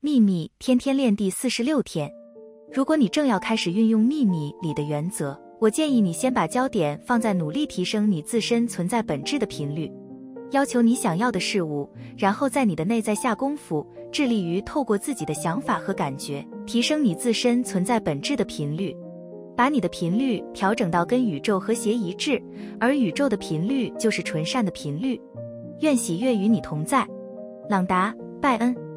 秘密天天练第四十六天。如果你正要开始运用秘密里的原则我建议你先把焦点放在努力提升你自身存在本质的频率。要求你想要的事物然后在你的内在下功夫致力于透过自己的想法和感觉提升你自身存在本质的频率。把你的频率调整到跟宇宙和谐一致而宇宙的频率就是纯善的频率。愿喜悦与你同在。朗达拜恩。